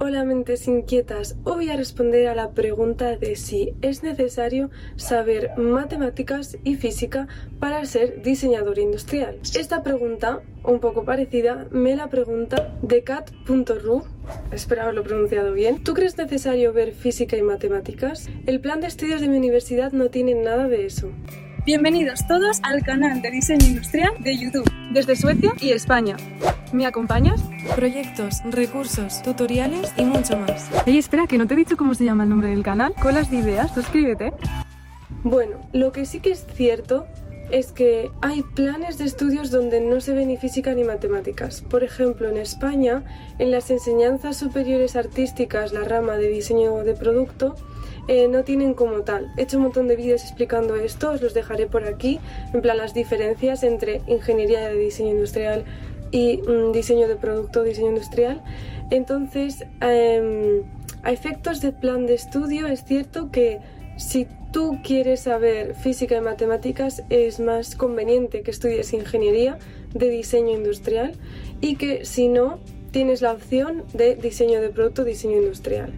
Hola mentes inquietas, hoy voy a responder a la pregunta de si es necesario saber matemáticas y física para ser diseñador industrial. Esta pregunta, un poco parecida, me la pregunta decat.ru, espero haberlo pronunciado bien. ¿Tú crees necesario ver física y matemáticas? El plan de estudios de mi universidad no tiene nada de eso. Bienvenidos todos al canal de diseño industrial de YouTube, desde Suecia y España. ¿Me acompañas? Proyectos, recursos, tutoriales y mucho más. Ey, espera, que no te he dicho cómo se llama el nombre del canal. Colas de ideas, suscríbete. Bueno, lo que sí que es cierto es que hay planes de estudios donde no se ve ni física ni matemáticas. Por ejemplo, en España, en las enseñanzas superiores artísticas, la rama de diseño de producto, eh, no tienen como tal. He hecho un montón de vídeos explicando esto, os los dejaré por aquí, en plan las diferencias entre ingeniería de diseño industrial y mm, diseño de producto, diseño industrial. Entonces, em, a efectos de plan de estudio, es cierto que si tú quieres saber física y matemáticas, es más conveniente que estudies ingeniería de diseño industrial y que si no, tienes la opción de diseño de producto, diseño industrial.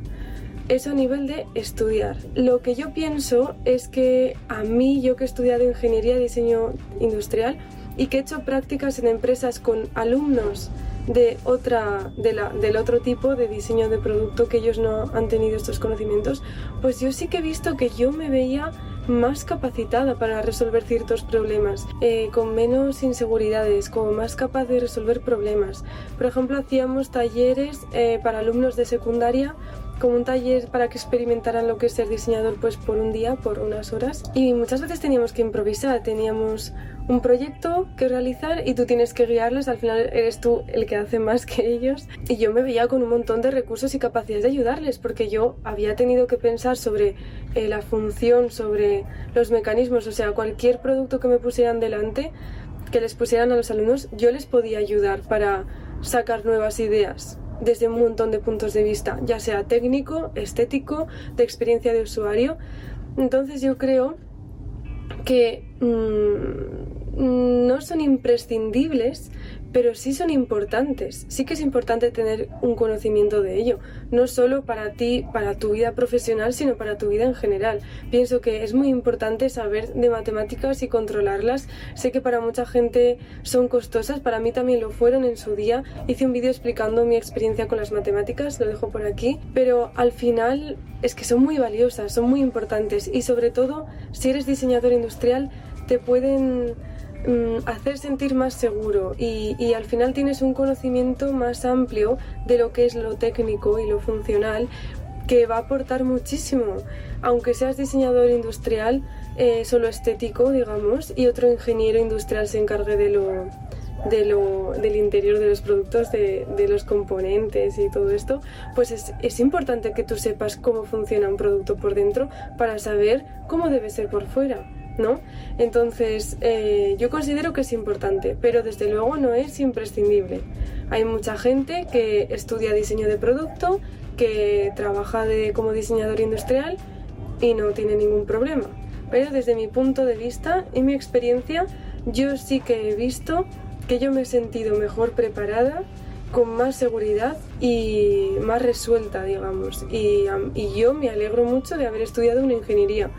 Eso a nivel de estudiar. Lo que yo pienso es que a mí, yo que he estudiado ingeniería y diseño industrial y que he hecho prácticas en empresas con alumnos de otra, de la, del otro tipo de diseño de producto que ellos no han tenido estos conocimientos, pues yo sí que he visto que yo me veía más capacitada para resolver ciertos problemas, eh, con menos inseguridades, como más capaz de resolver problemas. Por ejemplo, hacíamos talleres eh, para alumnos de secundaria como un taller para que experimentaran lo que es ser diseñador pues por un día, por unas horas. Y muchas veces teníamos que improvisar, teníamos un proyecto que realizar y tú tienes que guiarles, al final eres tú el que hace más que ellos. Y yo me veía con un montón de recursos y capacidades de ayudarles, porque yo había tenido que pensar sobre eh, la función, sobre los mecanismos, o sea, cualquier producto que me pusieran delante, que les pusieran a los alumnos, yo les podía ayudar para sacar nuevas ideas desde un montón de puntos de vista, ya sea técnico, estético, de experiencia de usuario. Entonces yo creo que mm, no son imprescindibles, pero sí son importantes. Sí que es importante tener un conocimiento de ello, no solo para ti, para tu vida profesional, sino para tu vida en general. Pienso que es muy importante saber de matemáticas y controlarlas. Sé que para mucha gente son costosas, para mí también lo fueron en su día. Hice un vídeo explicando mi experiencia con las matemáticas, lo dejo por aquí, pero al final es que son muy valiosas, son muy importantes y sobre todo si eres diseñador industrial te pueden Mm, hacer sentir más seguro y, al final tienes un conocimiento más amplio de lo que es lo técnico y lo funcional que va a aportar muchísimo. Aunque seas diseñador industrial, eh, solo estético, digamos, y otro ingeniero industrial se encargue de lo, de lo, del interior de los productos, de, los componentes y todo esto, pues es, es, importante que tú sepas cómo funciona un producto por dentro para saber cómo debe ser por fuera. ¿No? Entonces, eh, yo considero que es importante, pero desde luego no es imprescindible. Hay mucha gente que estudia diseño de producto, que trabaja como diseñador industrial y no tiene ningún problema. Pero desde mi punto de vista y mi experiencia, yo sí que he visto que yo me he sentido mejor preparada, con más seguridad y más resuelta, digamos. Y yo me alegro mucho de haber estudiado una ingeniería,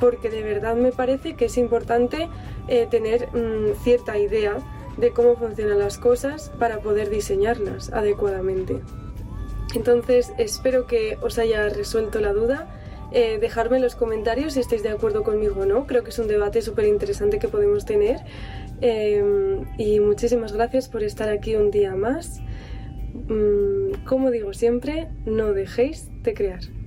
porque de verdad me parece que es importante eh, tener mm, cierta idea de cómo funcionan las cosas para poder diseñarlas adecuadamente. Entonces espero que os haya resuelto la duda. Eh, dejarme en los comentarios si estáis de acuerdo conmigo o no. Creo que es un debate súper interesante que podemos tener. Em, y muchísimas gracias por estar aquí un día más. Mm, como digo siempre, no dejéis de crear.